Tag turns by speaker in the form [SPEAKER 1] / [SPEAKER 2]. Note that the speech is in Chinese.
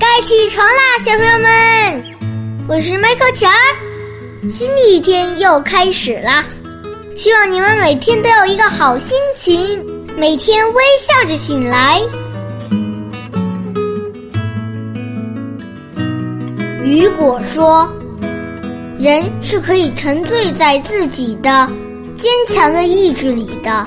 [SPEAKER 1] 该起床啦，小朋友们！我是麦克乔，新的一天又开始啦！希望你们每天都有一个好心情，每天微笑着醒来。雨果说：“人是可以沉醉在自己的坚强的意志里的。”